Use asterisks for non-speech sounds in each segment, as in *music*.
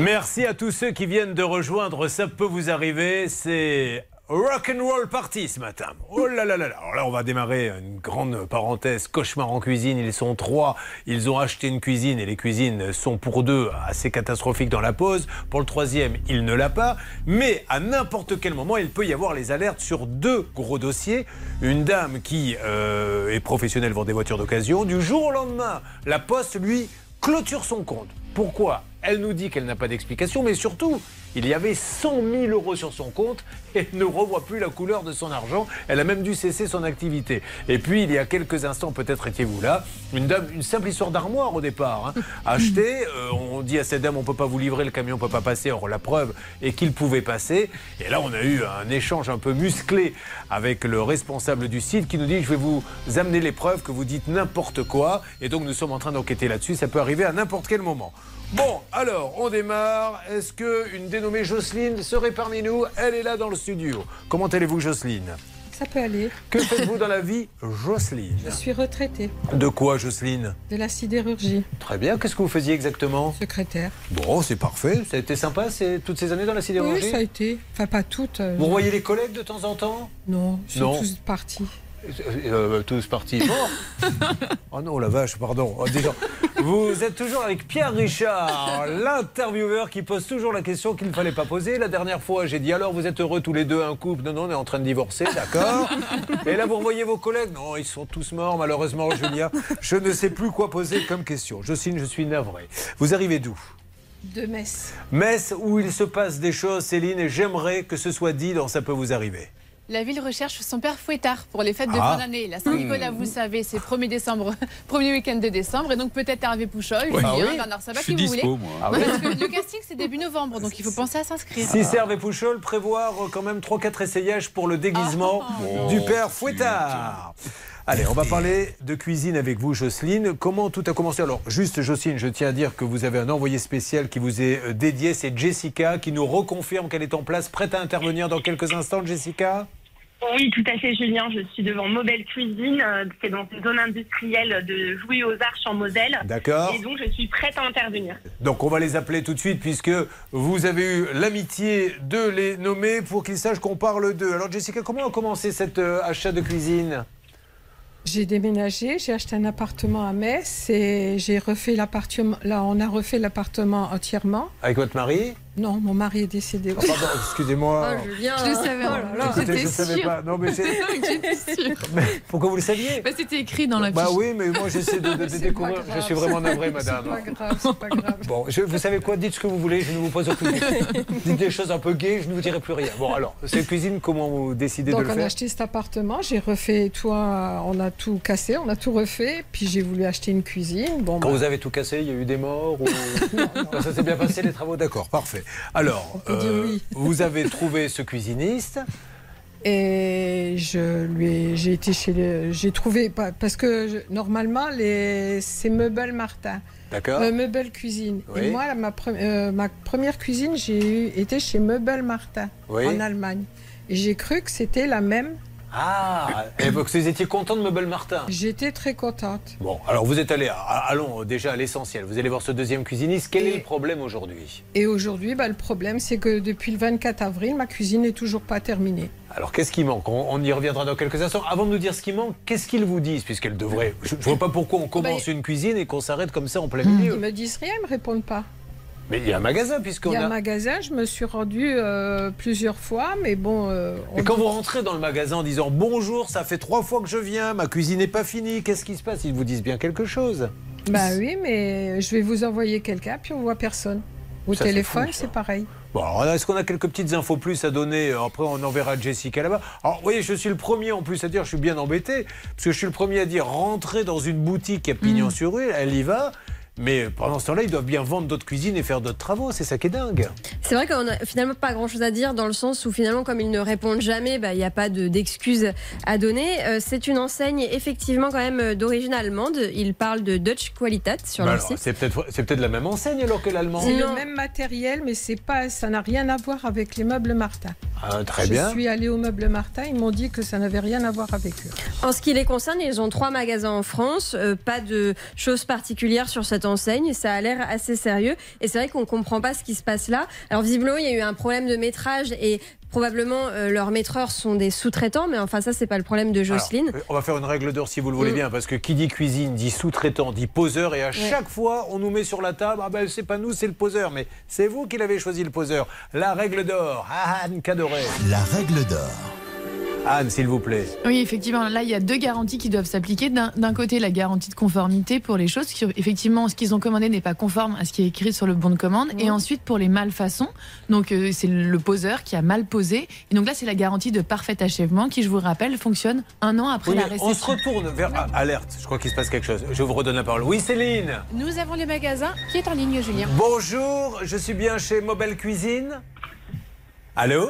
Merci à tous ceux qui viennent de rejoindre. Ça peut vous arriver. C'est Rock and Roll Party ce matin. Oh là là là là. Alors là, on va démarrer une grande parenthèse. Cauchemar en cuisine. Ils sont trois. Ils ont acheté une cuisine et les cuisines sont pour deux assez catastrophiques dans la pause. Pour le troisième, il ne l'a pas. Mais à n'importe quel moment, il peut y avoir les alertes sur deux gros dossiers. Une dame qui euh, est professionnelle vend des voitures d'occasion. Du jour au lendemain, la Poste lui clôture son compte. Pourquoi? Elle nous dit qu'elle n'a pas d'explication, mais surtout, il y avait 100 000 euros sur son compte *laughs* et ne revoit plus la couleur de son argent. Elle a même dû cesser son activité. Et puis, il y a quelques instants, peut-être étiez-vous là, une dame, une simple histoire d'armoire au départ, hein, *laughs* achetée. Euh, on dit à cette dame, on ne peut pas vous livrer, le camion ne peut pas passer. Or, la preuve est qu'il pouvait passer. Et là, on a eu un échange un peu musclé avec le responsable du site qui nous dit, je vais vous amener les preuves que vous dites n'importe quoi. Et donc, nous sommes en train d'enquêter là-dessus. Ça peut arriver à n'importe quel moment. Bon, alors, on démarre. Est-ce qu'une dénommée Jocelyne serait parmi nous Elle est là dans le studio. Comment allez-vous, Jocelyne? Ça peut aller. Que faites-vous dans la vie, Jocelyne? Je suis retraitée De quoi, Jocelyne? De la sidérurgie, Très bien. Qu'est-ce que vous faisiez exactement? Secrétaire. Bon, c'est parfait. Ça a été sympa c'est toutes ces années dans la Oui, sidérurgie ça a été. Enfin, pas toutes. euh, Vous voyez les collègues de temps en temps? Non, ils sont Non. tous partis. Euh, tous partis morts. *laughs* oh non, la vache, pardon. Oh. Vous êtes toujours avec Pierre Richard, l'intervieweur qui pose toujours la question qu'il ne fallait pas poser. La dernière fois, j'ai dit alors vous êtes heureux tous les deux, un couple? Non, non, on est en train de divorcer, d'accord. Et là, vous revoyez vos collègues? Non, ils sont tous morts, malheureusement, Julia. Je ne sais plus quoi poser comme question. Jocelyne, je suis navré. Vous arrivez d'où? De Metz. Metz, où il se passe des choses, Céline, et j'aimerais que ce soit dit dans Ça peut vous arriver. La ville recherche son père fouettard pour les fêtes de Ah. fin d'année. La Saint-Nicolas, vous le savez, c'est 1er décembre, *laughs* premier week-end de décembre. Et donc peut-être Hervé Pouchol, Julien, Ah oui Bernard Sabat, qui vous voulez. Ah oui Parce que le casting, c'est début novembre, donc il faut penser à s'inscrire. Si Serve et Pouchol prévoir quand même 3-4 essayages pour le déguisement Ah. du père Fouettard. Allez, on va parler de cuisine avec vous, Jocelyne. Comment tout a commencé? Alors, juste, Jocelyne, je tiens à dire que vous avez un envoyé spécial qui vous est euh, dédié. C'est Jessica qui nous reconfirme qu'elle est en place, prête à intervenir dans quelques instants, Jessica? Oui, tout à fait, Julien. Je suis devant Mobile Cuisine. euh, C'est dans une zone industrielle de Jouy aux Arches en Moselle. D'accord. Et donc, je suis prête à intervenir. Donc on va les appeler tout de suite puisque vous avez eu l'amitié de les nommer pour qu'ils sachent qu'on parle d'eux. Alors Jessica, comment a commencé cet euh, achat de cuisine? J'ai déménagé, j'ai acheté un appartement à Metz et j'ai refait l'appartement. Là, on a refait l'appartement entièrement. Avec votre mari? Non, mon mari est décédé. Oh, Pardon, excusez-moi. Julien. Je le savais. Écoutez, je J'étais savais pas. Non, mais c'est- *laughs* pourquoi *laughs* vous le saviez Bah, C'était écrit dans la Bah fiche. oui, mais moi j'essaie de, de- de C'est découvrir. Je suis vraiment navré, madame. C'est pas grave, c'est pas grave. Bon, je- vous savez quoi? Dites ce que vous voulez, je ne vous pose aucune question. *laughs* Dites des choses un peu gaies, je ne vous dirai plus rien. Bon, alors, cette cuisine, comment vous décidez Donc de le on a faire? acheté cet appartement, j'ai refait tout, un- on a tout cassé, on a tout refait, puis j'ai voulu acheter une cuisine. Bon, Quand bah, vous avez tout cassé, il y a eu des morts ou... Non, Ça s'est bien passé les travaux, d'accord, parfait. Alors, oui. *laughs* vous avez trouvé ce cuisiniste. Et je lui ai, j'ai été chez le, j'ai trouvé parce que je- normalement les c'est Meuble Martin, D'accord euh, Meuble Cuisine. Oui. Et moi la- ma, pre- euh, ma première cuisine j'ai eu, été chez Meuble Martin Oui. en Allemagne. Et j'ai cru que c'était la même. Ah Et vous étiez content de Meuble Martin J'étais très contente. Bon, alors vous êtes allé, à- allons déjà à l'essentiel. Vous allez voir ce deuxième cuisiniste. Quel Et- est le problème aujourd'hui Et aujourd'hui, bah, le problème c'est que depuis le 24 avril, ma cuisine n'est toujours pas terminée. Alors, qu'est-ce qui manque? On, on y reviendra dans quelques instants. Avant de nous dire ce qui manque, qu'est-ce qu'ils vous disent? Puisqu'elle devrait. Je ne vois pas pourquoi on commence une cuisine et qu'on s'arrête comme ça en plein Ils milieu. me disent rien, ils me répondent pas. Mais il y a un magasin, Il puisqu'on y a a. un magasin, je me suis rendue euh, plusieurs fois, mais bon. euh, Et quand dit- vous rentrez dans le magasin en disant bonjour, ça fait trois fois que je viens, ma cuisine n'est pas finie, qu'est-ce qui se passe? Ils vous disent bien quelque chose. Bah oui, mais je vais vous envoyer quelqu'un, puis on voit personne. Au Ça, téléphone, c'est pareil. Bon, alors est-ce qu'on a quelques petites infos plus à donner? Après, on enverra Jessica là-bas. Alors, vous voyez, je suis le premier en plus à dire, je suis bien embêté, parce que je suis le premier à dire rentrer dans une boutique à pignon sur rue, elle y va. Mais pendant ce temps-là, ils doivent bien vendre d'autres cuisines et faire d'autres travaux. C'est ça qui est dingue. C'est vrai qu'on a finalement pas grand chose à dire dans le sens où finalement, comme ils ne répondent jamais, bah, il n'y a pas de- d'excuses à donner. Euh, c'est une enseigne effectivement quand même euh, d'origine allemande. Ils parlent de Dutch Qualitat sur Bah leur alors, site. c'est peut-être la même enseigne alors que l'allemand. C'est le même matériel, mais c'est pas, ça n'a rien à voir avec les meubles Martin. Ah, très je bien. suis allée au meuble Martin, ils m'ont dit que ça n'avait rien à voir avec eux. En ce qui les concerne, ils ont trois magasins en France. Euh, pas de choses particulières sur cette enseigne. Ça a l'air assez sérieux. Et c'est vrai qu'on comprend pas ce qui se passe là. Alors visiblement, il y a eu un problème de métrage et probablement euh, leurs maîtreurs sont des sous-traitants, mais enfin ça c'est pas le problème de Jocelyne. Alors, on va faire une règle d'or si vous le voulez Mm. bien, parce que qui dit cuisine dit sous-traitant, dit poseur, et à chaque fois on nous met sur la table, ah ben c'est pas nous, c'est le poseur, mais c'est vous qui l'avez choisi le poseur. La règle d'or, Anne Cadoré. La règle d'or. Anne, s'il vous plaît. Oui, effectivement, là, il y a deux garanties qui doivent s'appliquer. D'un d'un côté, la garantie de conformité pour les choses qui, effectivement, ce qu'ils ont commandé n'est pas conforme à ce qui est écrit sur le bon de commande. Et ensuite, pour les malfaçons, donc euh, c'est le poseur qui a mal posé. Et donc là, c'est la garantie de parfait achèvement qui, je vous le rappelle, fonctionne un an après Oui, la mais on se réception. retourne vers. Ah, alerte, je crois qu'il se passe quelque chose. Je vous redonne la parole. Oui, Céline. Nous avons le magasin qui est en ligne, Julien. Bonjour, je suis bien chez Mobile Cuisine. Allô?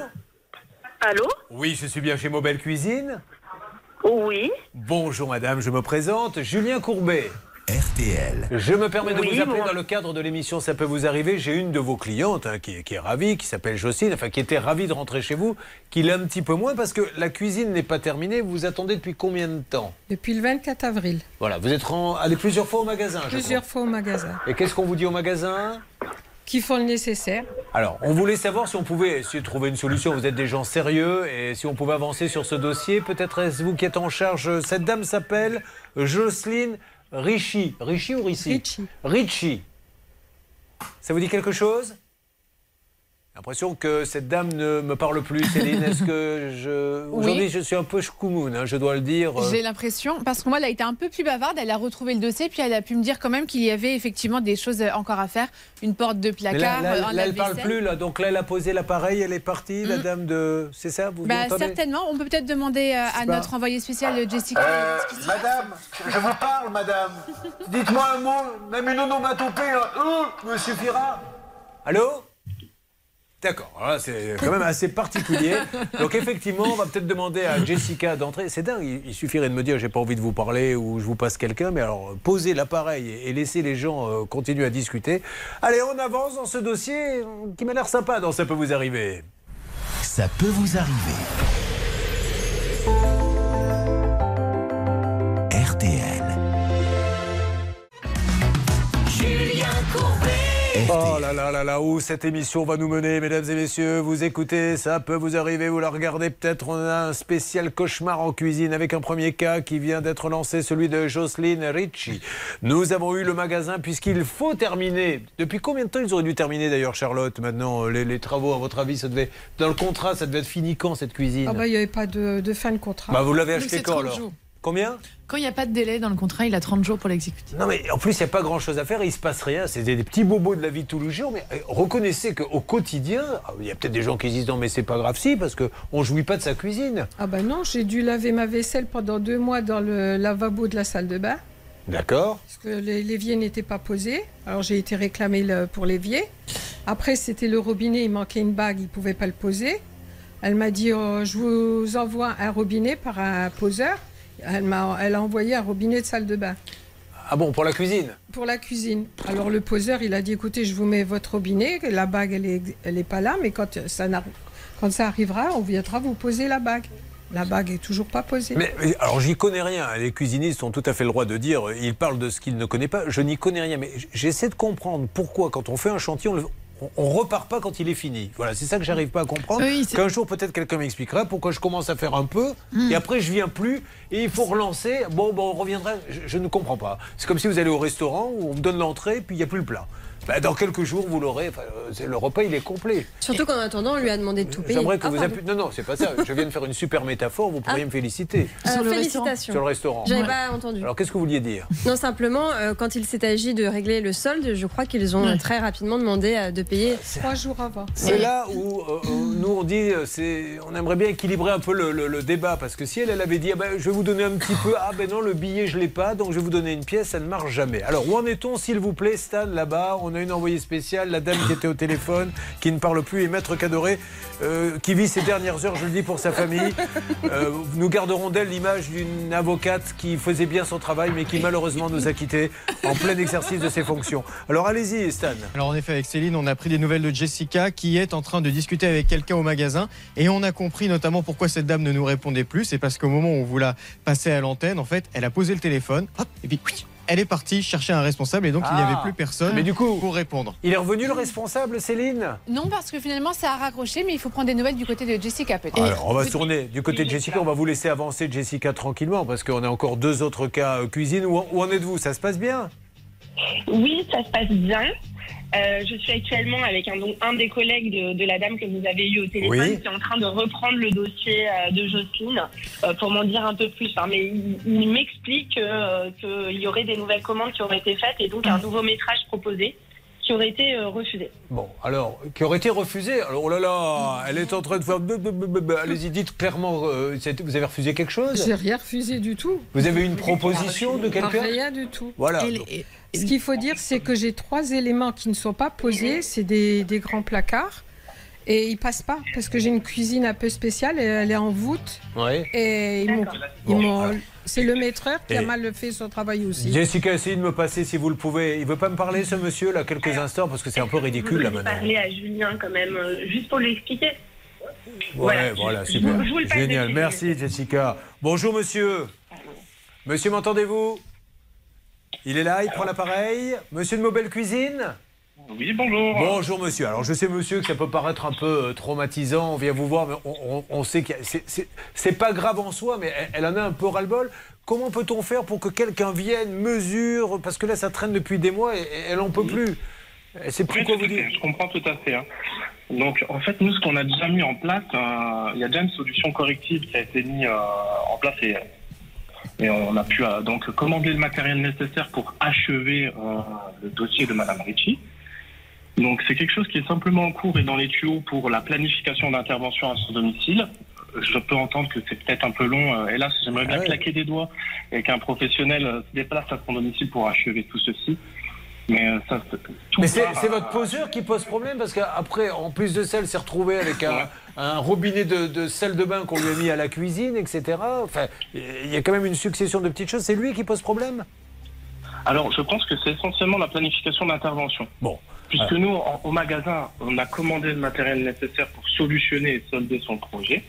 Allô Oui, je suis bien chez Mobile Cuisine. Oui. Bonjour madame, je me présente, Julien Courbet. RTL. Je me permets de Oui, vous appeler dans le cadre de l'émission Ça peut vous arriver. J'ai une de vos clientes hein, qui, est- qui est ravie, qui s'appelle Jocelyne, enfin qui était ravie de rentrer chez vous, qui l'est un petit peu moins parce que la cuisine n'est pas terminée. Vous attendez depuis combien de temps Depuis le 24 avril, Voilà, vous êtes allé plusieurs fois au magasin. je plusieurs crois. fois au magasin, Et qu'est-ce qu'on vous dit au magasin? Qui font le nécessaire. Alors, on voulait savoir si on pouvait essayer de trouver une solution. Vous êtes des gens sérieux et si on pouvait avancer sur ce dossier. Peut-être est-ce vous qui êtes en charge. Cette dame s'appelle Jocelyne Richie. Richie ou Richie Richie. Richie. Ça vous dit quelque chose? L'impression que cette dame ne me parle plus, Céline. Est-ce que je. *laughs* Aujourd'hui, je suis un peu schkoumoun, hein, je dois le dire. J'ai l'impression, parce que moi, elle a été un peu plus bavarde, elle a retrouvé le dossier, puis elle a pu me dire quand même qu'il y avait effectivement des choses encore à faire. Une porte de Mais placard, là, là, un là, elle parle lave-vaisselle. plus, là. Donc là, elle a posé l'appareil, elle est partie, la Mm. dame de. C'est ça Vous Bah, certainement, on peut peut-être demander euh, à pas. notre envoyé spécial Jessica. Euh, madame, je vous parle, madame. *laughs* Dites-moi un mot, même une onomatopée, un E me suffira. Allô? D'accord, là, c'est quand même assez particulier. Donc effectivement, on va peut-être demander à Jessica d'entrer. C'est dingue, il- suffirait de me dire j'ai pas envie de vous parler ou je vous passe quelqu'un, mais alors poser l'appareil et laisser les gens euh, continuer à discuter. Allez, on avance dans ce dossier qui m'a l'air sympa dans Ça peut vous arriver. Ça peut vous arriver. Oh là là là là, où cette émission va nous mener, mesdames et messieurs? Vous écoutez, ça peut vous arriver, vous la regardez peut-être. On a un spécial cauchemar en cuisine avec un premier cas qui vient d'être lancé, celui de Jocelyne Ritchie. Nous avons eu le magasin puisqu'il faut terminer. Depuis combien de temps ils auraient dû terminer d'ailleurs, Charlotte Maintenant, les, les travaux, à votre avis, ça devait, dans le contrat, ça devait être fini quand cette cuisine? Ah bah, il n'y avait pas de, de fin de contrat. Bah, vous l'avez acheté c'est quand 30 alors? jours. Combien Quand il n'y a pas de délai dans le contrat, il a 30 jours pour l'exécuter. Non mais en plus il n'y a pas grand chose à faire, il se passe rien, c'est des, des petits bobos de la vie de tous les jours, mais euh, reconnaissez qu'au quotidien, ah, il y a peut-être des gens qui se disent non mais c'est pas grave si, parce qu'on ne jouit pas de sa cuisine. Ah bah non, j'ai dû laver ma vaisselle pendant deux mois dans le lavabo de la salle de bain, D'accord parce que l'évier n'était pas posé. Alors j'ai été réclamée pour l'évier. Après, c'était le robinet, il manquait une bague, il ne pouvait pas le poser. Elle m'a dit, oh, je vous envoie un robinet par un poseur. Elle, m'a, elle a envoyé un robinet de salle de bain. Ah bon, pour la cuisine Pour la cuisine. Alors le poseur, il a dit écoutez, je vous mets votre robinet, la bague, elle est, elle est pas là, mais quand ça, n'arrive- quand ça arrivera, on viendra vous poser la bague. La bague est toujours pas posée. mais, mais alors j'y connais rien, les cuisinistes ont tout à fait le droit de dire, euh, ils parlent de ce qu'ils ne connaissent pas, je n'y connais rien, mais j'essaie de comprendre pourquoi quand on fait un chantier, on le- on- on repart pas quand il est fini. Voilà, c'est ça que j'arrive pas à comprendre. Oui, Qu'un jour peut-être quelqu'un m'expliquera pourquoi je commence à faire un peu et après je viens plus et il faut relancer. Bon, bon, on reviendra. Je, je ne comprends pas. C'est comme si vous allez au restaurant où on vous donne l'entrée puis il n'y a plus le plat. Ben, dans quelques jours, vous l'aurez. Enfin, euh, le repas, il est complet. Surtout qu'en attendant, on lui a demandé de tout payer. J'aimerais que Ah, vous appuyiez- Non, non, c'est pas ça. Je viens de faire une super métaphore. Vous pourriez Ah. me féliciter Euh, Sur le félicitations. sur le restaurant. J'avais Ouais. pas entendu. Alors, qu'est-ce que vous vouliez dire? Non, simplement, euh, quand il s'est agi de régler le solde, je crois qu'ils ont Ouais. très rapidement demandé euh, de payer. Trois jours avant. C'est là où euh, euh, nous on dit, c'est, on aimerait bien équilibrer un peu le, le- le débat parce que si elle, elle avait dit, ah ben, je vais vous donner un petit peu, ah ben non, le billet je l'ai pas, donc je vais vous donner une pièce, ça ne marche jamais. Alors où en est-on, s'il vous plaît, Stan, là-bas? On une envoyée spéciale, la dame qui était au téléphone, qui ne parle plus, et Maître Cadoré, euh, qui vit ses dernières heures, je le dis pour sa famille. Euh, nous garderons d'elle l'image d'une avocate qui faisait bien son travail, mais qui malheureusement nous a quittés en plein exercice de ses fonctions. Alors allez-y, Stan. Alors en effet, avec Céline, on a pris des nouvelles de Jessica qui est en train de discuter avec quelqu'un au magasin et on a compris notamment pourquoi cette dame ne nous répondait plus. C'est parce qu'au moment où on vous l'a passée à l'antenne, en fait, elle a posé le téléphone hop, et puis elle est partie chercher un responsable et donc il n'y Ah. avait plus personne Mais du coup, pour répondre. il est revenu le responsable, Céline? Non, parce que finalement, ça a raccroché, mais il faut prendre des nouvelles du côté de Jessica, peut-être. Alors, on va se tourner du côté de Jessica. On va vous laisser avancer, Jessica, tranquillement, parce qu'on a encore deux autres cas euh, cuisine. Où, où en êtes-vous? Ça se passe bien? Oui, ça se passe bien. Euh, je suis actuellement avec un, donc, un des collègues de, de la dame que vous avez eu au téléphone Oui. qui est en train de reprendre le dossier euh, de Jocelyne euh, pour m'en dire un peu plus. Hein. mais il, il m'explique qu'il y aurait des nouvelles commandes qui auraient été faites et donc un nouveau métrage proposé qui aurait été euh, refusé. Bon, alors, qui aurait été refusé. Alors, oh là là, elle est en train de faire. Allez-y, dites clairement, euh, vous avez refusé quelque chose? J'ai rien refusé du tout. Vous avez une proposition de quelqu'un? Rien du tout. Voilà. Ce qu'il faut dire, c'est que j'ai trois éléments qui ne sont pas posés. C'est des, des grands placards. Et ils passent pas parce que j'ai une cuisine un peu spéciale et elle est en voûte. Ouais. Et ils m'ont- C'est le maîtreur qui a mal fait son travail aussi. Jessica, essayez de me passer si vous le pouvez. Il veut pas me parler, ce monsieur, là, quelques instants, parce que c'est un peu Je ridicule, là, maintenant. parler à Julien quand même, euh, juste pour lui expliquer. Ouais, Voilà. voilà, Je super. je vous le passe Génial. Merci, Jessica. Bonjour, monsieur. Monsieur, m'entendez-vous? Il est là, il prend l'appareil? Monsieur de Mobile Cuisine? Oui, bonjour. Bonjour, monsieur. Alors, je sais, monsieur, que ça peut paraître un peu euh, traumatisant. On vient vous voir, mais on, on- on sait que c'est pas grave en soi, mais elle, elle en a un peu ras-le-bol. Comment peut-on faire pour que quelqu'un vienne, mesure? Parce que là, ça traîne depuis des mois et, et elle en peut plus. Elle sait plus Oui, quoi vous dire. fait, Je comprends tout à fait. hein. Donc, en fait, nous, ce qu'on a déjà mis en place, euh, il y a déjà une solution corrective qui a été mise euh, en place et, et on a pu euh, donc commander le matériel nécessaire pour achever le dossier de Madame Ritchie. Donc, c'est quelque chose qui est simplement en cours et dans les tuyaux pour la planification d'intervention à son domicile. Je peux entendre que c'est peut-être un peu long. euh, Hélas, j'aimerais bien Ah ouais. claquer des doigts et qu'un professionnel euh, se déplace à son domicile pour achever tout ceci. Mais euh, ça, c'est- tout Mais c'est part c'est à- votre poseur qui pose problème parce qu'après, en plus de ça, elle s'est retrouvée avec un, un robinet de, de salle de bain qu'on lui a mis à la cuisine, etc. Enfin, il y a quand même une succession de petites choses. C'est lui qui pose problème? Alors, je pense que c'est essentiellement la planification d'intervention. Bon. Puisque nous, en- au magasin, on a commandé le matériel nécessaire pour solutionner et solder son projet,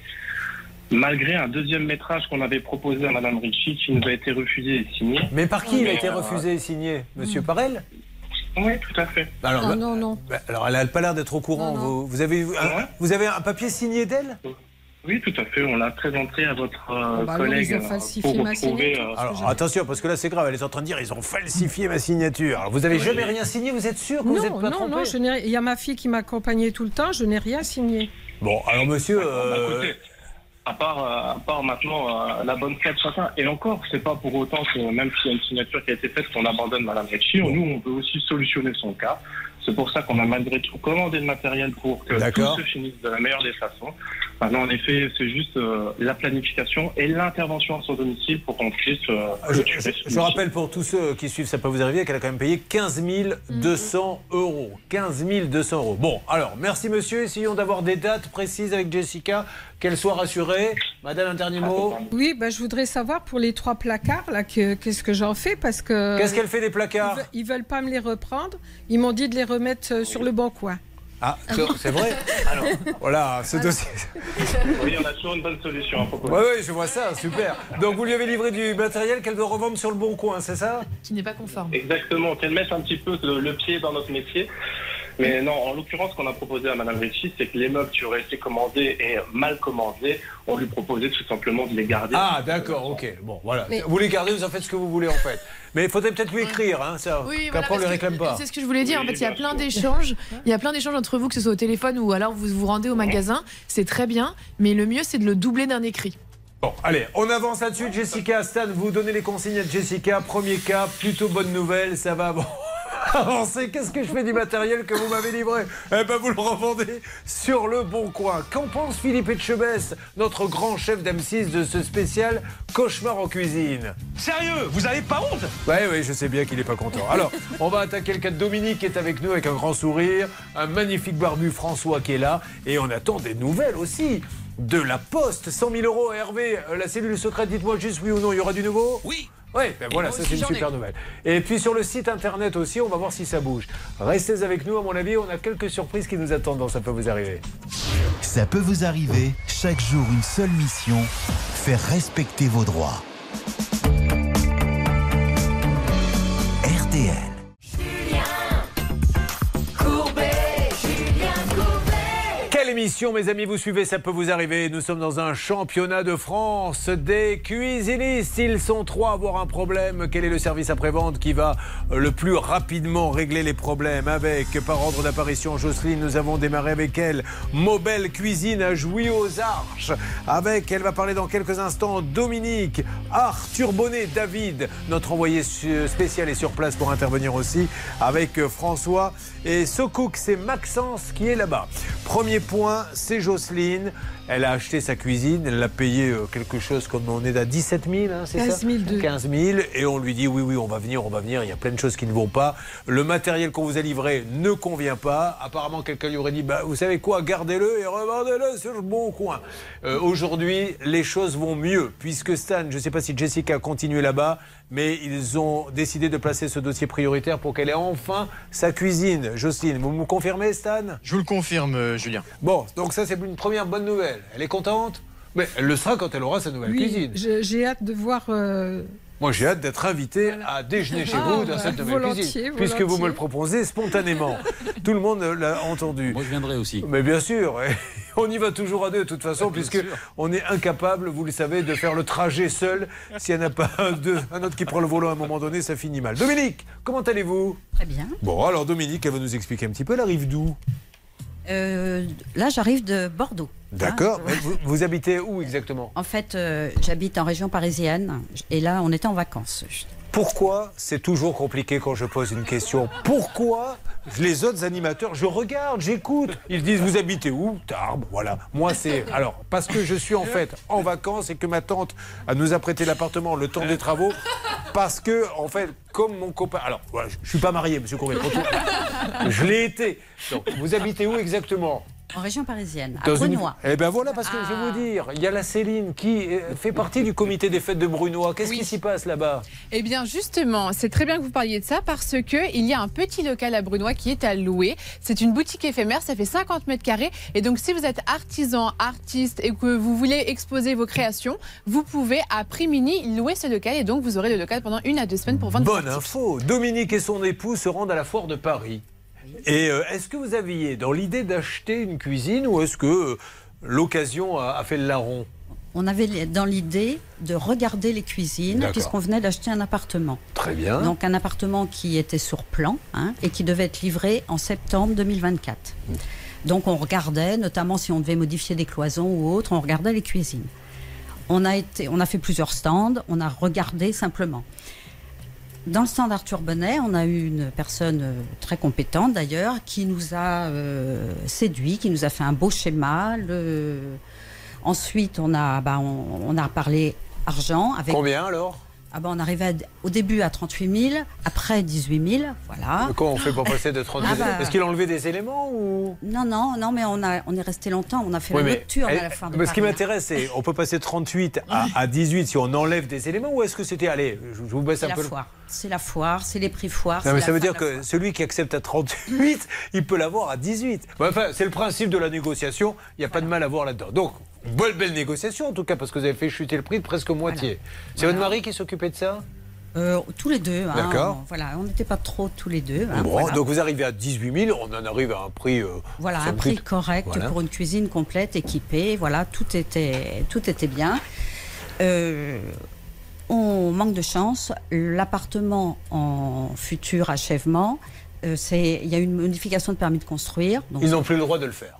malgré un deuxième métrage qu'on avait proposé à Madame Ritchie qui nous a été refusé et signé. Mais par qui il a été euh, refusé et signé? Monsieur Parel? Oui, tout à fait. alors, Ah bah- non, non. bah, alors, elle n'a pas l'air d'être au courant. Non, non. Vous, vous avez, un, Ouais. vous avez un papier signé d'elle? Oui, tout à fait. On l'a présenté à votre euh, Bon, bah alors, collègue ils ont euh, falsifié pour ma retrouver. signature. euh, Alors attention, parce que là c'est grave, elle est en train de dire ils ont falsifié ma signature. Alors vous avez Oui. jamais rien signé, vous êtes sûr que vous n'êtes Non, pas non, trompé non, il y a ma fille qui m'accompagnait tout le temps, je n'ai rien signé. Bon, alors monsieur, Bah, euh, écoutez, à part, à part maintenant la bonne foi de chacun, et encore, c'est pas pour autant que même s'il y a une signature qui a été faite, qu'on abandonne Madame Ritchie. Nous, on peut aussi solutionner son cas. C'est pour ça qu'on a malgré tout commandé le matériel pour que tout se finisse de la meilleure des façons. Maintenant, en effet, c'est juste euh, la planification et l'intervention à son domicile pour qu'on puisse. euh, Je, clôturer je- je rappelle pour tous ceux qui suivent, ça peut vous arriver, qu'elle a quand même payé 15 200 euros. 15 200 euros. Bon, alors, merci monsieur. Essayons d'avoir des dates précises avec Jessica, qu'elle soit rassurée. Madame, un dernier mot. Oui, bah, je voudrais savoir pour les trois placards, là, que- qu'est-ce que j'en fais? Parce que. Qu'est-ce qu'elle fait des ils, placards? veulent, ils veulent pas me les reprendre. Ils m'ont dit de les remettre euh, sur le bon coin. Ah, c'est c'est vrai Alors, voilà, ce dossier. Oui, on a toujours une bonne solution à proposer. Oui, oui, je vois ça, super. Donc vous lui avez livré du matériel qu'elle doit revendre sur le bon coin, c'est ça? Qui n'est pas conforme. Exactement, qu'elle mette un petit peu le, le pied dans notre métier. Mais non, en l'occurrence, ce qu'on a proposé à Madame Ritchie, c'est que les meubles qui auraient été commandés et mal commandés, on lui proposait tout simplement de les garder. Ah, d'accord, ok. Bon, voilà. Mais- Vous les gardez, vous en faites ce que vous voulez, en fait. Mais il faudrait peut-être lui écrire, hein, ça. Oui, Qu'après, voilà, on ne le parce que réclame pas. C'est ce que je voulais dire. Oui, en fait, il y a plein d'échanges. *laughs* Il y a plein d'échanges entre vous, que ce soit au téléphone ou alors vous vous rendez au magasin. C'est très bien, mais le mieux, c'est de le doubler d'un écrit. Bon, allez, on avance là-dessus. Jessica, Stan, vous donnez les consignes à Jessica. Premier cas, plutôt bonne nouvelle, ça va bon. *laughs* avancer. Qu'est-ce que je fais du matériel que vous m'avez livré? Eh ben, vous le revendez sur le bon coin. Qu'en pense Philippe Etchebest, notre grand chef d'M6 de ce spécial Cauchemar en cuisine? Sérieux, vous avez pas honte? Oui, oui, je sais bien qu'il n'est pas content. Alors, on va attaquer le cas de Dominique qui est avec nous avec un grand sourire, un magnifique barbu François qui est là, et on attend des nouvelles aussi. De la Poste, 100 000 euros, Hervé, euh, la cellule secrète, dites-moi juste oui ou non, il y aura du nouveau Oui. Oui, ben voilà, ça c'est une ai. super nouvelle. Et puis sur le site internet aussi, on va voir si ça bouge. Restez avec nous, à mon avis, on a quelques surprises qui nous attendent, donc ça peut vous arriver. Ça peut vous arriver, chaque jour une seule mission, faire respecter vos droits. Émission, mes amis, vous suivez, ça peut vous arriver. Nous sommes dans un championnat de France des cuisinistes. Ils sont trois à avoir un problème. Quel est le service après-vente qui va euh, le plus rapidement régler les problèmes Avec, par ordre d'apparition, Jocelyne, nous avons démarré avec elle. Mobile Cuisine à Jouy aux Arches. Avec, elle va parler dans quelques instants, Dominique, Arthur Bonnet, David, notre envoyé spécial est sur place pour intervenir aussi. Avec euh, François et Sokouk, c'est Maxence qui est là-bas. Premier point, c'est Jocelyne. Elle a acheté sa cuisine, elle l'a payé euh, quelque chose comme on est à 17 000, hein, c'est ça 15 000 deux. 15 000. Et on lui dit oui, oui, on va venir, on va venir. Il y a plein de choses qui ne vont pas. Le matériel qu'on vous a livré ne convient pas. Apparemment, quelqu'un lui aurait dit bah, vous savez quoi, gardez-le et revendez-le sur le bon coin. Euh, Aujourd'hui, les choses vont mieux puisque Stan, je ne sais pas si Jessica a continué là-bas, mais ils ont décidé de placer ce dossier prioritaire pour qu'elle ait enfin sa cuisine. Jocelyne, vous me confirmez, Stan? Je vous le confirme, euh, Julien. Bon, donc ça, c'est une première bonne nouvelle. Elle est contente mais elle le sera quand elle aura sa nouvelle Oui, cuisine. j'ai hâte de voir. euh, Moi, j'ai hâte d'être invité à déjeuner chez Ah, vous dans bah, cette nouvelle volontiers, cuisine. Puisque vous me le proposez spontanément. *laughs* Tout le monde l'a entendu. Moi, je viendrai aussi. Mais bien sûr, *laughs* on y va toujours à deux de toute façon, puisque on est incapable, vous le savez, de faire le trajet seul. S'il n'y en a pas un, deux, un autre qui prend le volant à un moment donné, ça finit mal. Dominique, comment allez-vous? Très bien. Bon, alors Dominique, elle va nous expliquer un petit peu. Elle arrive d'où? Euh, là, j'arrive de Bordeaux. D'accord. Hein, Mais vous, vous habitez où exactement? En fait, euh, j'habite en région parisienne et là, on était en vacances. Pourquoi c'est toujours compliqué quand je pose une question? Pourquoi les autres animateurs, je regarde, j'écoute, ils disent vous habitez où? Tarbes, voilà. Moi c'est *laughs* alors parce que je suis en fait en vacances et que ma tante a nous a prêté l'appartement le temps des travaux parce que en fait comme mon copain alors je, je suis pas marié monsieur Courrier, *laughs* je l'ai été. Vous habitez où exactement? En région parisienne, à une- Brunois. Eh ben voilà, parce que je vais vous dire, il y a la Céline qui euh, fait partie du comité des fêtes de Brunois. Qu'est-ce qui s'y passe là-bas? Eh bien, justement, c'est très bien que vous parliez de ça parce que il y a un petit local à Brunois qui est à louer. C'est une boutique éphémère, ça fait 50 mètres carrés. Et donc, si vous êtes artisan, artiste et que vous voulez exposer vos créations, vous pouvez à prix mini louer ce local et donc vous aurez le local pendant une à deux semaines pour vendre. vos Bonne info. Dominique et son époux se rendent à la foire de Paris. Et euh, est-ce que vous aviez dans l'idée d'acheter une cuisine ou est-ce que euh, l'occasion a, a fait le larron? On avait dans l'idée de regarder les cuisines puisqu'on venait d'acheter un appartement. Très bien. Donc un appartement qui était sur plan hein, et qui devait être livré en septembre 2024. Donc on regardait, notamment si on devait modifier des cloisons ou autre, on regardait les cuisines. On a, été, on a fait plusieurs stands, on a regardé simplement. Dans le stand Arthur Bonnet, on a eu une personne euh, très compétente d'ailleurs qui nous a euh, séduit, qui nous a fait un beau schéma. Ensuite, on a, bah, on, on a parlé argent. Avec... Combien alors? Ah bah, On arrivait à- au début à 38 000, après 18 000, voilà. Comment on fait pour passer de 30 Ah bah. Est-ce qu'il a enlevé des éléments ou? Non, non, non, mais on, a, on est resté longtemps, on a fait Oui, la eh, à la fin de mais Ce qui m'intéresse, c'est on peut passer de 38 à, à 18 si on enlève des éléments ou est-ce que c'était allez, je, je vous baisse un la peu. foire. C'est la foire, c'est les prix foire. Non, mais c'est ça veut dire que celui qui accepte à 38, il peut l'avoir à 18. Bon, Enfin, c'est le principe de la négociation. Il n'y a pas de mal à voir là-dedans. Donc, belle, belle négociation en tout cas, parce que vous avez fait chuter le prix de presque moitié. C'est votre mari qui s'occupait de ça Euh, tous les deux. hein, D'accord. on- voilà, on n'était pas trop tous les deux. hein, Bon, voilà. donc vous arrivez à 18 000, on en arrive à un prix. euh, Voilà, un prix correct Voilà. pour une cuisine complète, équipée. Voilà, tout était, tout était bien. Euh, on manque de chance. L'appartement en futur achèvement, il y a eu une modification de permis de construire. Donc Ils n'ont plus le droit de le faire.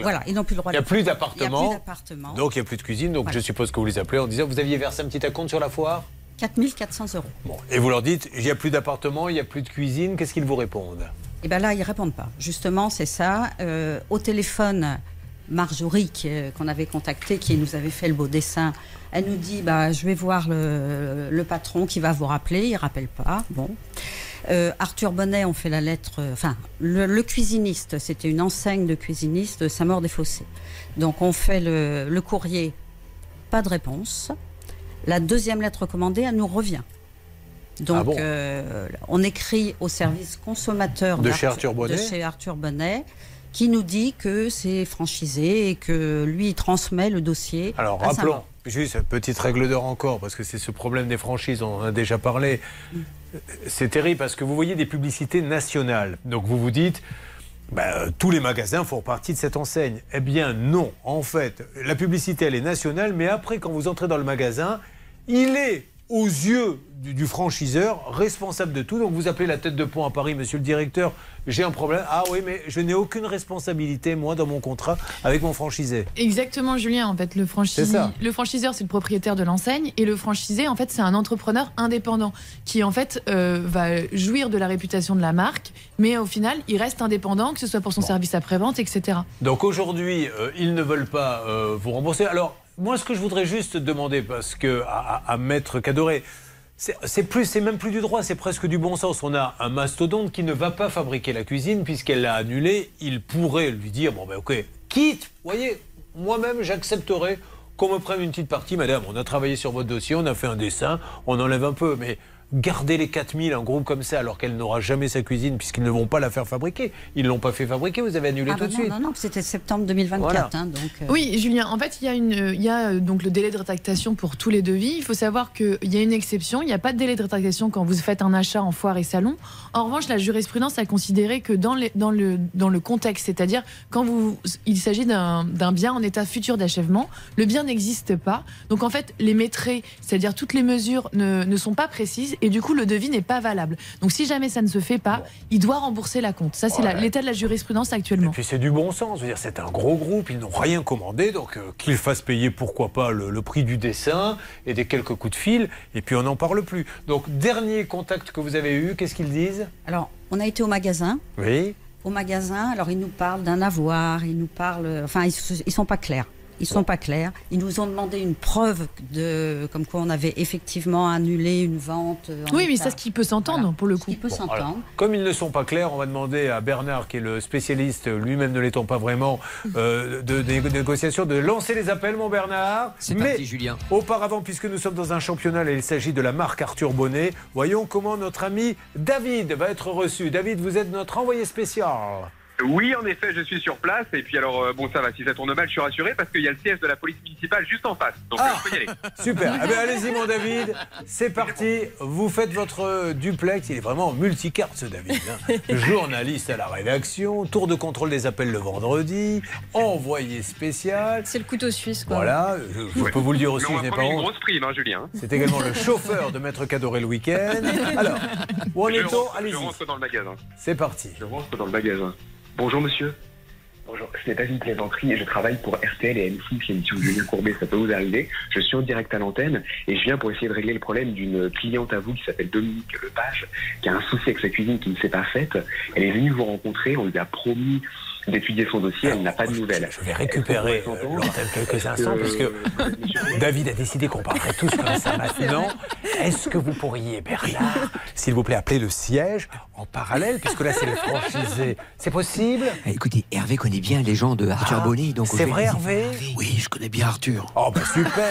Voilà, ils n'ont plus le droit Il n'y a de plus Il n'y a d'appartement. Donc il n'y a plus de cuisine. Donc Voilà. je suppose que vous les appelez en disant vous aviez versé un petit acompte sur la foire 4400 euros. Bon. Et vous leur dites il n'y a plus d'appartement, il n'y a plus de cuisine. Qu'est-ce qu'ils vous répondent? Et bien là, ils répondent pas. Justement, c'est ça. Euh, au téléphone, Marjorie, euh, qu'on avait contactée, qui nous avait fait le beau dessin, elle nous dit bah, Je vais voir le, le patron qui va vous rappeler. Il ne rappelle pas. Bon. Euh, Arthur Bonnet, on fait la lettre. euh, Enfin, le, le cuisiniste, c'était une enseigne de cuisiniste de Saint-Maur-des-Fossés. Donc, on fait le, le courrier, pas de réponse. La deuxième lettre commandée, elle nous revient. Donc, Ah bon? euh, on écrit au service consommateur De chez Arthur Bonnet de chez Arthur Bonnet, qui nous dit que c'est franchisé et que lui, il transmet le dossier. Alors à rappelons. Juste petite règle d'or encore, parce que c'est ce problème des franchises, on en a déjà parlé. C'est terrible parce que vous voyez des publicités nationales. Donc vous vous dites, euh, tous les magasins font partie de cette enseigne. Eh bien non, en fait, la publicité elle est nationale, mais après quand vous entrez dans le magasin, il est aux yeux du, du franchiseur responsable de tout. Donc vous appelez la tête de pont à Paris, monsieur le directeur, j'ai un problème. Ah oui, mais je n'ai aucune responsabilité, moi, dans mon contrat avec mon franchisé. Exactement, Julien. En fait, le, franchis- C'est ça. le franchiseur, c'est le propriétaire de l'enseigne, et le franchisé, en fait, c'est un entrepreneur indépendant qui, en fait, euh, va jouir de la réputation de la marque, mais au final, il reste indépendant, que ce soit pour son service après-vente, etc. Donc aujourd'hui, euh, ils ne veulent pas euh, vous rembourser. Alors, moi, ce que je voudrais juste demander, parce que à, Maître Cadoré, c'est plus, c'est même plus du droit, c'est presque du bon sens. On a un mastodonte qui ne va pas fabriquer la cuisine puisqu'elle l'a annulée. Il pourrait lui dire, bon ben ok, quitte, vous voyez, moi-même j'accepterais qu'on me prenne une petite partie, madame. On a travaillé sur votre dossier, on a fait un dessin, on enlève un peu, mais garder les 4000, un groupe comme ça, alors qu'elle n'aura jamais sa cuisine puisqu'ils ne vont pas la faire fabriquer. Ils ne l'ont pas fait fabriquer, vous avez annulé Ah tout bah de non, suite. non, non, c'était septembre 2024. Voilà. hein, donc, euh, Oui, Julien, en fait, il y a, une, il y a euh, donc le délai de rétractation pour tous les devis. Il faut savoir qu'il y a une exception. Il n'y a pas de délai de rétractation quand vous faites un achat en foire et salon. En revanche, la jurisprudence a considéré que dans, les- dans, le, dans le contexte, c'est-à-dire quand vous, il s'agit d'un d'un bien en état futur d'achèvement, le bien n'existe pas. Donc en fait, les maîtres, c'est-à-dire toutes les mesures ne, ne sont pas précises et du coup, le devis n'est pas valable. Donc si jamais ça ne se fait pas, il doit rembourser la compte. Ça, c'est Ouais. l'état de la jurisprudence actuellement. Et puis c'est du bon sens, c'est un gros groupe, ils n'ont rien commandé, donc euh, qu'ils fassent payer pourquoi pas le, le prix du dessin et des quelques coups de fil, et puis on n'en parle plus. Donc dernier contact que vous avez eu, qu'est-ce qu'ils disent? Alors, on a été au magasin. Oui. Au magasin, alors ils nous parlent d'un avoir, ils nous parlent. Enfin, ils, ils sont pas clairs. Ils sont pas clairs. Ils nous ont demandé une preuve de comme quoi on avait effectivement annulé une vente. euh, en Oui, mais ça, ce qui peut s'entendre pour le coup. qui peut Bon, alors, s'entendre. comme ils ne sont pas clairs, on va demander à Bernard, qui est le spécialiste, lui-même ne l'étant pas vraiment, euh, de, de- de négociation, de lancer les appels, mon Bernard. C'est Mais parti, Julien. auparavant, puisque nous sommes dans un championnat et il s'agit de la marque Arthur Bonnet, voyons comment notre ami David va être reçu. David, vous êtes notre envoyé spécial. Oui, en effet, je suis sur place. Et puis alors, euh, bon, ça va. Si ça tourne mal, je suis rassuré parce qu'il y a le siège de la police municipale juste en face. Donc, Ah. euh, je peux y aller. *laughs* Super. Eh bien, allez-y, mon David. C'est parti. Vous faites votre euh, duplex. Il est vraiment multicarte, ce David. hein. *laughs* Journaliste à la rédaction, tour de contrôle des appels le vendredi, envoyé spécial. C'est le couteau suisse, quoi. Voilà, je, je peux vous le dire aussi, je n'ai pas promis une honte. grosse prime, hein, Julien. C'est également le chauffeur de Maître Cadoré le week-end. *laughs* Alors, où en je, est-on? rentre, je Allez-y. rentre dans le magasin. C'est parti. Je rentre dans le magasin. Bonjour, monsieur. Bonjour, ce n'est pas une plaisanterie. Je travaille pour RTL et M6, l'émission de Julien Courbet. Ça peut vous arriver. Je suis en direct à l'antenne et je viens pour essayer de régler le problème d'une cliente à vous qui s'appelle Dominique Lepage, qui a un souci avec sa cuisine qui ne s'est pas faite. Elle est venue vous rencontrer. On lui a promis d'étudier son dossier. Elle n'a pas de nouvelles. Je vais récupérer euh, l'antenne quelques instants parce que *laughs* David a décidé qu'on parlerait tous comme ça maintenant. Est-ce que vous pourriez, Bernard, s'il vous plaît, appeler le siège en parallèle puisque là c'est le franchisé C'est possible? Eh, Écoutez, Hervé connaît bien les gens de Arthur Ah, Bonnet. donc c'est vrai, Hervé? Oui, je connais bien Arthur. Oh bah super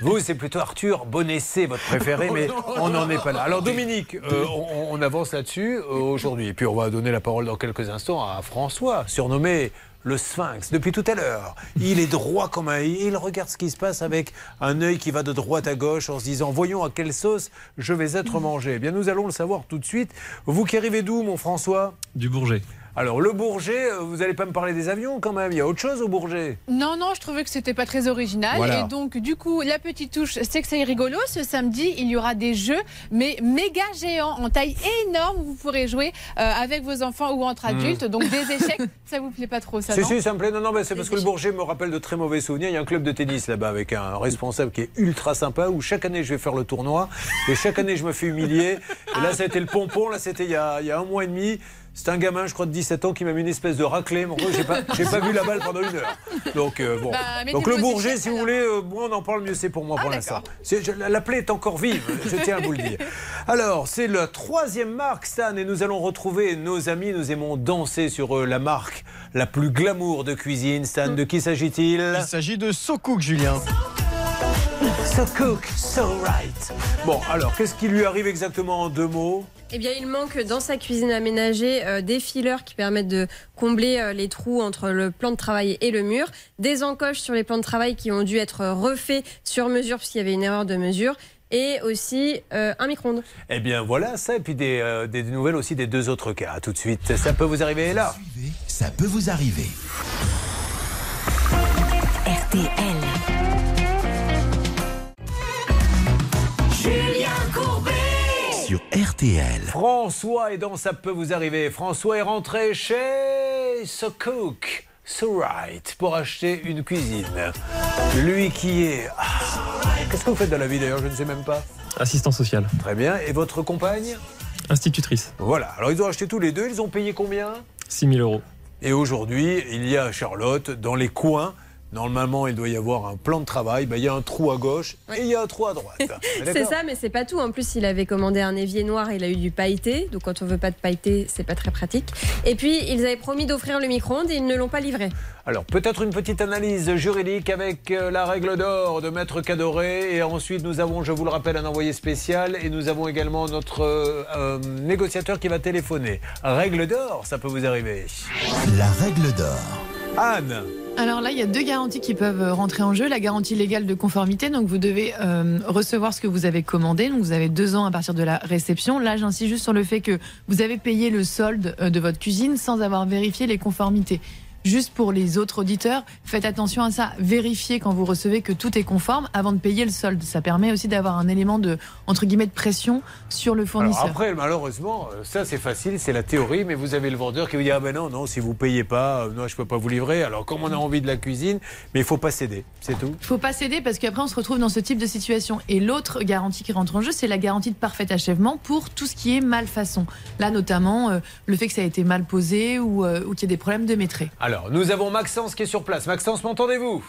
Vous, c'est plutôt Arthur Bonessé, votre préféré, mais on n'en est pas là. Alors Dominique, euh, on, on avance là-dessus euh, aujourd'hui. Et puis on va donner la parole dans quelques instants à François, surnommé le Sphinx. Depuis tout à l'heure, il est droit comme un. Il regarde ce qui se passe avec un œil qui va de droite à gauche en se disant voyons à quelle sauce je vais être mangé. Eh bien, nous allons le savoir tout de suite. Vous qui arrivez d'où, mon François? Du Bourget. Alors, le Bourget, euh, vous n'allez pas me parler des avions quand même. Il y a autre chose au Bourget? Non, non, je trouvais que c'était pas très original. Voilà. Et donc, du coup, la petite touche, c'est que c'est rigolo. Ce samedi, il y aura des jeux, mais méga géants, en taille énorme, vous pourrez jouer euh, avec vos enfants ou entre Hmm. adultes. Donc, des échecs, *laughs* ça vous plaît pas trop, ça Si, non si, ça me plaît. Non, non, mais c'est parce que le Bourget me rappelle de très mauvais souvenirs. Il y a un club de tennis là-bas avec un responsable qui est ultra sympa où chaque année je vais faire le tournoi et chaque année je me fais humilier. Et là, ça a été le pompon. Là, c'était il y a un mois et demi. C'est un gamin, je crois, de 17 ans qui m'a mis une espèce de raclée. Mon gars, j'ai pas, j'ai pas vu la balle pendant une heure. Donc, euh, bon. Bah, Donc, le Bourget, si vous voulez, euh, moins on en parle, mieux c'est pour moi pour l'instant. C'est- je- La plaie est encore vive, je tiens à vous le dire. Alors, c'est la troisième marque, Stan, et nous allons retrouver nos amis. Nous aimons danser sur euh, la marque la plus glamour de cuisine. Stan, de qui s'agit-il? Il s'agit de SoCook, Julien. So cook, so right. Bon, alors, qu'est-ce qui lui arrive exactement en deux mots Eh bien, il manque dans sa cuisine aménagée euh, des fileurs qui permettent de combler euh, les trous entre le plan de travail et le mur, des encoches sur les plans de travail qui ont dû être refaits sur mesure parce qu'il y avait une erreur de mesure. et aussi euh, un micro-ondes. Eh bien voilà ça, et puis des, euh, des nouvelles aussi des deux autres cas. À tout de suite, ça peut vous arriver là. Ça peut vous arriver. RTL. Julien Courbet. Sur RTL. François est dans Ça peut vous arriver. François est rentré chez So Cook. So Right pour acheter une cuisine. Lui qui est. Ah, Qu'est-ce que vous faites dans la vie d'ailleurs Je ne sais même pas. Assistant social. Très bien. Et votre compagne? Institutrice. Voilà. Alors ils ont acheté tous les deux. Ils ont payé combien? 6 000 euros. Et aujourd'hui, il y a Charlotte dans les coins. Normalement, il doit y avoir un plan de travail. Ben, il y a un trou à gauche et il y a un trou à droite. *laughs* C'est ça, mais c'est pas tout. En plus, il avait commandé un évier noir et il a eu du pailleté. Donc, quand on veut pas de pailleté, c'est pas très pratique. Et puis, ils avaient promis d'offrir le micro-ondes et ils ne l'ont pas livré. Alors, peut-être une petite analyse juridique avec euh, la règle d'or de Maître Cadoré. Et ensuite, nous avons, je vous le rappelle, un envoyé spécial. Et nous avons également notre euh, euh, négociateur qui va téléphoner. Règle d'or, ça peut vous arriver. La règle d'or. Anne Alors là, il y a deux garanties qui peuvent euh, rentrer en jeu. La garantie légale de conformité, donc vous devez euh, recevoir ce que vous avez commandé. Donc vous avez deux ans à partir de la réception. Là, j'insiste juste sur le fait que vous avez payé le solde euh, de votre cuisine sans avoir vérifié les conformités. Juste pour les autres auditeurs, faites attention à ça. Vérifiez quand vous recevez que tout est conforme avant de payer le solde. Ça permet aussi d'avoir un élément de entre guillemets de pression sur le Alors fournisseur. après, malheureusement, euh, ça c'est facile, c'est la théorie, mais vous avez le vendeur qui vous dit Ah ben non, non, si vous payez pas, euh, non, je peux pas vous livrer. Alors comme on a envie de la cuisine, mais il faut pas céder, c'est tout. Il faut pas céder parce qu'après on se retrouve dans ce type de situation. Et l'autre garantie qui rentre en jeu, c'est la garantie de parfait achèvement pour tout ce qui est malfaçon. Là notamment euh, le fait que ça a été mal posé ou, euh, ou qu'il y ait des problèmes de maîtrise. Alors, nous avons Maxence qui est sur place. Maxence, m'entendez-vous?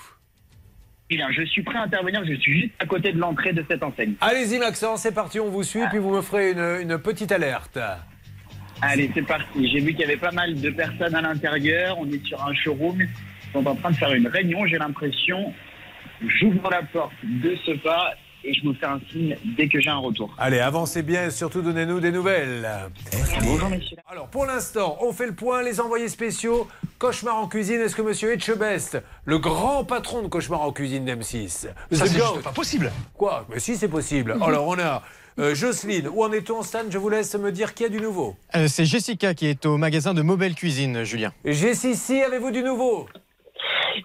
Bien, je suis prêt à intervenir, je suis juste à côté de l'entrée de cette enseigne. Allez-y Maxence, c'est parti, on vous suit, puis vous me ferez une, une petite alerte. Allez, c'est parti. J'ai vu qu'il y avait pas mal de personnes à l'intérieur. On est sur un showroom. Ils sont en train de faire une réunion, j'ai l'impression. J'ouvre la porte de ce pas et je vous fais un signe dès que j'ai un retour. Allez, avancez bien et surtout donnez-nous des nouvelles. Bonjour messieurs. Alors pour l'instant, on fait le point, les envoyés spéciaux. Cauchemar en cuisine, est-ce que monsieur Etchebest, le grand patron de Cauchemar en cuisine d'M6, Ça, c'est juste pas possible. Quoi? Mais si c'est possible. Alors on a euh, Jocelyne, où en est-on Stan? Je vous laisse me dire qui a du nouveau. Euh, C'est Jessica qui est au magasin de Mobile Cuisine, Julien. Jessie, avez-vous du nouveau?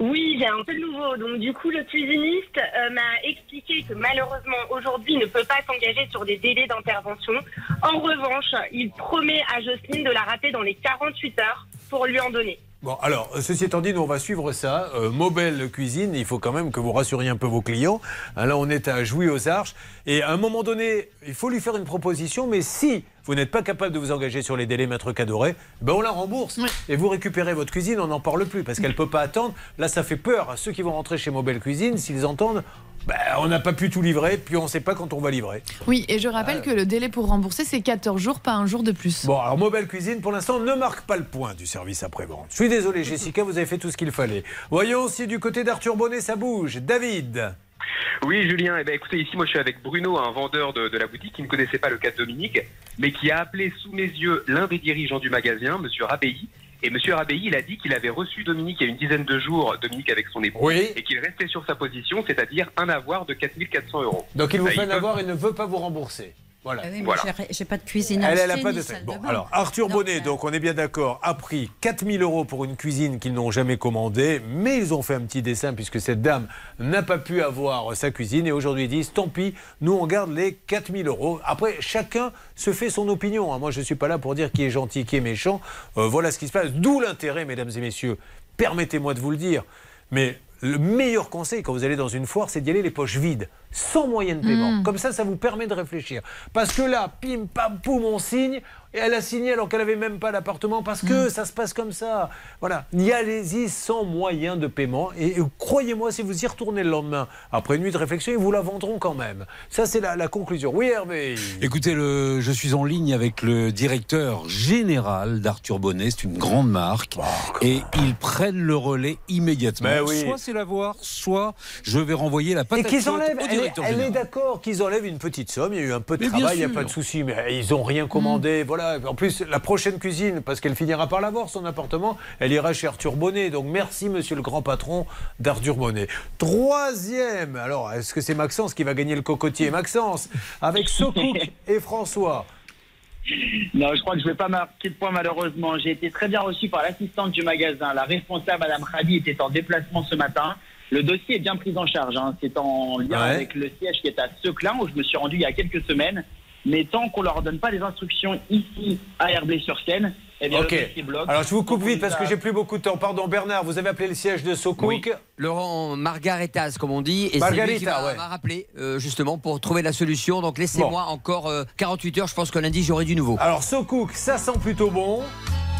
Oui, j'ai un peu de nouveau. Donc du coup, le cuisiniste euh, m'a expliqué que malheureusement aujourd'hui il ne peut pas s'engager sur des délais d'intervention. En revanche, il promet à Jocelyne de la rappeler dans les 48 heures pour lui en donner. Bon, alors, ceci étant dit, nous, on va suivre ça. Euh, Mobile Cuisine, il faut quand même que vous rassuriez un peu vos clients. Hein, là, on est à Jouy aux Arches. Et à un moment donné, il faut lui faire une proposition, mais si vous n'êtes pas capable de vous engager sur les délais Maître Cadoré, ben on la rembourse. Et vous récupérez votre cuisine, on n'en parle plus, parce qu'elle ne peut pas attendre. Là, ça fait peur à ceux qui vont rentrer chez Mobile Cuisine, s'ils entendent, ben, on n'a pas pu tout livrer, puis on ne sait pas quand on va livrer. Oui, et je rappelle que le délai pour rembourser, c'est 14 jours, pas un jour de plus. Bon, alors Mobile Cuisine, pour l'instant, ne marque pas le point du service après-vente. Je suis désolé, Jessica, vous avez fait tout ce qu'il fallait. Voyons si du côté d'Arthur Bonnet, ça bouge. David Oui, Julien, eh ben, écoutez, ici, moi, je suis avec Bruno, un vendeur de, de la boutique qui ne connaissait pas le cas de Dominique, mais qui a appelé sous mes yeux l'un des dirigeants du magasin, Monsieur Rabéi. Et Monsieur Rabéi, il a dit qu'il avait reçu Dominique il y a une dizaine de jours, Dominique avec son époux, Oui. et qu'il restait sur sa position, c'est-à-dire un avoir de 4400 euros. Donc il vous fait un avoir et ne veut pas vous rembourser. Voilà. Ah oui, Voilà. j'ai- pas de cuisine. Elle, elle a pas de salle Bon, alors Arthur Bonnet, donc on est bien d'accord, a pris 4000 euros pour une cuisine qu'ils n'ont jamais commandée, mais ils ont fait un petit dessin puisque cette dame n'a pas pu avoir sa cuisine et aujourd'hui ils disent tant pis, nous on garde les 4000 euros. Après, chacun se fait son opinion. hein. Moi je ne suis pas là pour dire qui est gentil, qui est méchant. Euh, voilà ce qui se passe. D'où l'intérêt, mesdames et messieurs, permettez-moi de vous le dire, mais le meilleur conseil quand vous allez dans une foire, c'est d'y aller les poches vides, sans moyen de paiement. Mm. Comme ça, ça vous permet de réfléchir. Parce que là, pim, pam, poum, on signe. Et elle a signé alors qu'elle n'avait même pas l'appartement parce que ça se passe comme ça. Voilà. Y allez-y sans moyen de paiement. Et, et croyez-moi, si vous y retournez le lendemain, après une nuit de réflexion, ils vous la vendront quand même. Ça, c'est la, la conclusion. Oui, Hervé Écoutez, le, je suis en ligne avec le directeur général d'Arthur Bonnet, c'est une grande marque, et ils prennent le relais immédiatement. Ben oui. Soit c'est l'avoir, soit je vais renvoyer la patate qu'ils chaude enlèvent. Elle est- elle d'accord qu'ils enlèvent une petite somme. Il y a eu un peu de Mais travail, il n'y a pas de souci, mais ils n'ont rien commandé. Voilà. En plus, la prochaine cuisine, parce qu'elle finira par l'avoir, son appartement, elle ira chez Arthur Bonnet. Donc merci, monsieur le grand patron d'Arthur Bonnet. Troisième, alors, est-ce que c'est Maxence qui va gagner le cocotier? Maxence, avec *laughs* Sokouk et François. Non, je crois que je ne vais pas marquer de point malheureusement. J'ai été très bien reçu par l'assistante du magasin. La responsable, Madame Khadi, était en déplacement ce matin. Le dossier est bien pris en charge. hein. C'est en lien Ouais. avec le siège qui est à Seclin, où je me suis rendu il y a quelques semaines. Mais tant qu'on leur donne pas les instructions ici à Herblay-sur-Seine, eh bien Ok. le dossier bloque. Alors je vous coupe vite parce que j'ai plus beaucoup de temps. Pardon Bernard, vous avez appelé le siège de Sokouk. Oui. Laurent Margaritas, comme on dit, et c'est lui qui m'a ouais. rappelé euh, justement pour trouver la solution. Donc laissez-moi encore euh, 48 heures. Je pense que lundi j'aurai du nouveau. Alors Sokouk, ça sent plutôt bon.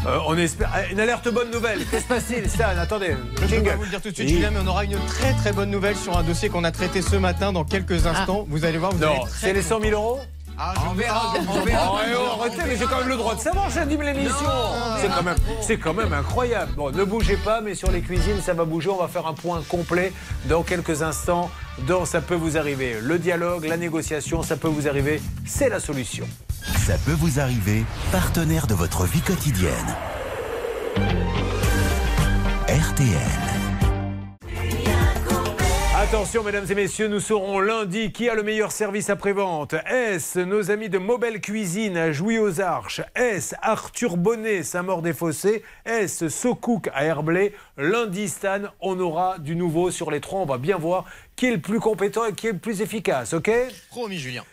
Euh, on espère. Ah, Une alerte bonne nouvelle. Qu'est-ce qui se passe-t-il, Stan Attendez. Je ne peux pas vous le dire tout de suite. Julien, mais on aura une très très bonne nouvelle sur un dossier qu'on a traité ce matin dans quelques instants. Vous allez voir, vous allez Non, c'est les 100 000 euros? Ah, On verra, on Oh, verra. eh oh, arrêtez, mais j'ai quand même le droit de savoir, j'anime l'émission. C'est quand même, c'est quand même incroyable. Bon, ne bougez pas, mais sur les cuisines, ça va bouger. On va faire un point complet dans quelques instants. Dans ça peut vous arriver. Le dialogue, la négociation, ça peut vous arriver. C'est la solution. Ça peut vous arriver, partenaire de votre vie quotidienne. RTL. Attention, mesdames et messieurs, nous saurons lundi qui a le meilleur service après-vente. Est-ce nos amis de Mobile Cuisine à Jouy aux Arches Est-ce Arthur Bonnet, Saint-Maur-des-Fossés Est-ce Sokouk à Herblay Lundi, Stan, on aura du nouveau sur les trois. On va bien voir qui est le plus compétent et qui est le plus efficace, ok? Promis, Julien.